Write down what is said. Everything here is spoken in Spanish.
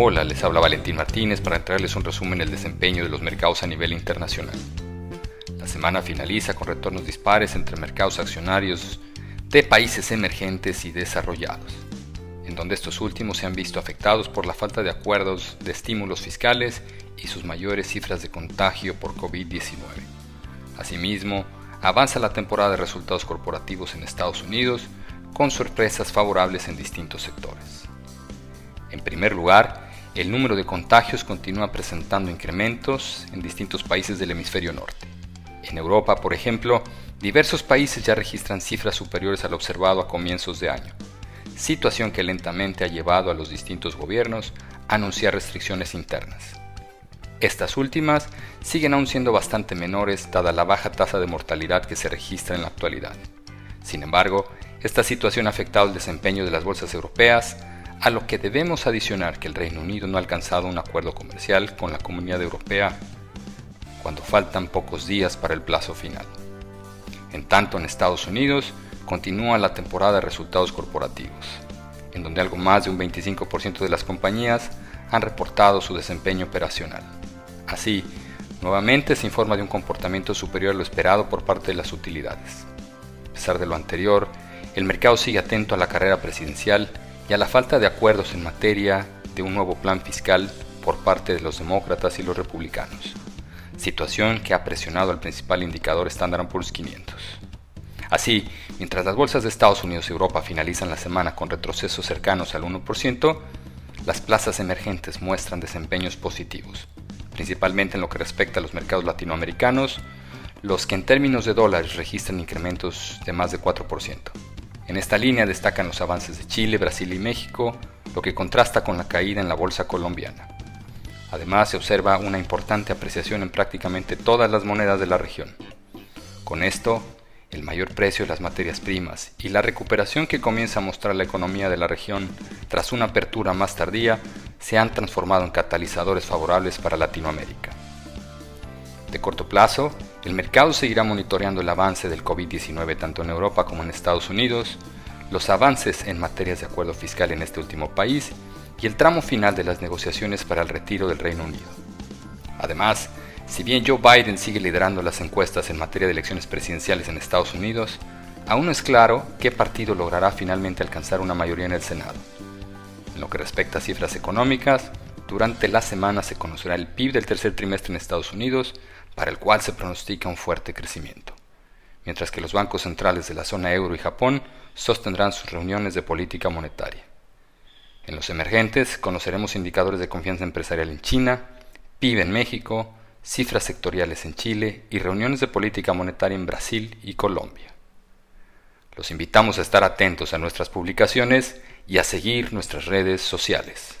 Hola, les habla Valentín Martínez para traerles un resumen del desempeño de los mercados a nivel internacional. La semana finaliza con retornos dispares entre mercados accionarios de países emergentes y desarrollados, en donde estos últimos se han visto afectados por la falta de acuerdos de estímulos fiscales y sus mayores cifras de contagio por COVID-19. Asimismo, avanza la temporada de resultados corporativos en Estados Unidos con sorpresas favorables en distintos sectores. En primer lugar, el número de contagios continúa presentando incrementos en distintos países del hemisferio norte. En Europa, por ejemplo, diversos países ya registran cifras superiores al observado a comienzos de año, situación que lentamente ha llevado a los distintos gobiernos a anunciar restricciones internas. Estas últimas siguen aún siendo bastante menores dada la baja tasa de mortalidad que se registra en la actualidad. Sin embargo, esta situación ha afectado el desempeño de las bolsas europeas, a lo que debemos adicionar que el Reino Unido no ha alcanzado un acuerdo comercial con la Comunidad Europea cuando faltan pocos días para el plazo final. En tanto, en Estados Unidos continúa la temporada de resultados corporativos, en donde algo más de un 25% de las compañías han reportado su desempeño operacional. Así, nuevamente se informa de un comportamiento superior a lo esperado por parte de las utilidades. A pesar de lo anterior, el mercado sigue atento a la carrera presidencial y a la falta de acuerdos en materia de un nuevo plan fiscal por parte de los demócratas y los republicanos, situación que ha presionado al principal indicador Standard Poor's 500. Así, mientras las bolsas de Estados Unidos y Europa finalizan la semana con retrocesos cercanos al 1%, las plazas emergentes muestran desempeños positivos, principalmente en lo que respecta a los mercados latinoamericanos, los que en términos de dólares registran incrementos de más de 4%. En esta línea destacan los avances de Chile, Brasil y México, lo que contrasta con la caída en la bolsa colombiana. Además, se observa una importante apreciación en prácticamente todas las monedas de la región. Con esto, el mayor precio de las materias primas y la recuperación que comienza a mostrar la economía de la región tras una apertura más tardía se han transformado en catalizadores favorables para Latinoamérica. De corto plazo, el mercado seguirá monitoreando el avance del COVID-19 tanto en Europa como en Estados Unidos, los avances en materias de acuerdo fiscal en este último país y el tramo final de las negociaciones para el retiro del Reino Unido. Además, si bien Joe Biden sigue liderando las encuestas en materia de elecciones presidenciales en Estados Unidos, aún no es claro qué partido logrará finalmente alcanzar una mayoría en el Senado. En lo que respecta a cifras económicas, durante la semana se conocerá el PIB del tercer trimestre en Estados Unidos, para el cual se pronostica un fuerte crecimiento, mientras que los bancos centrales de la zona euro y Japón sostendrán sus reuniones de política monetaria. En los emergentes conoceremos indicadores de confianza empresarial en China, PIB en México, cifras sectoriales en Chile y reuniones de política monetaria en Brasil y Colombia. Los invitamos a estar atentos a nuestras publicaciones y a seguir nuestras redes sociales.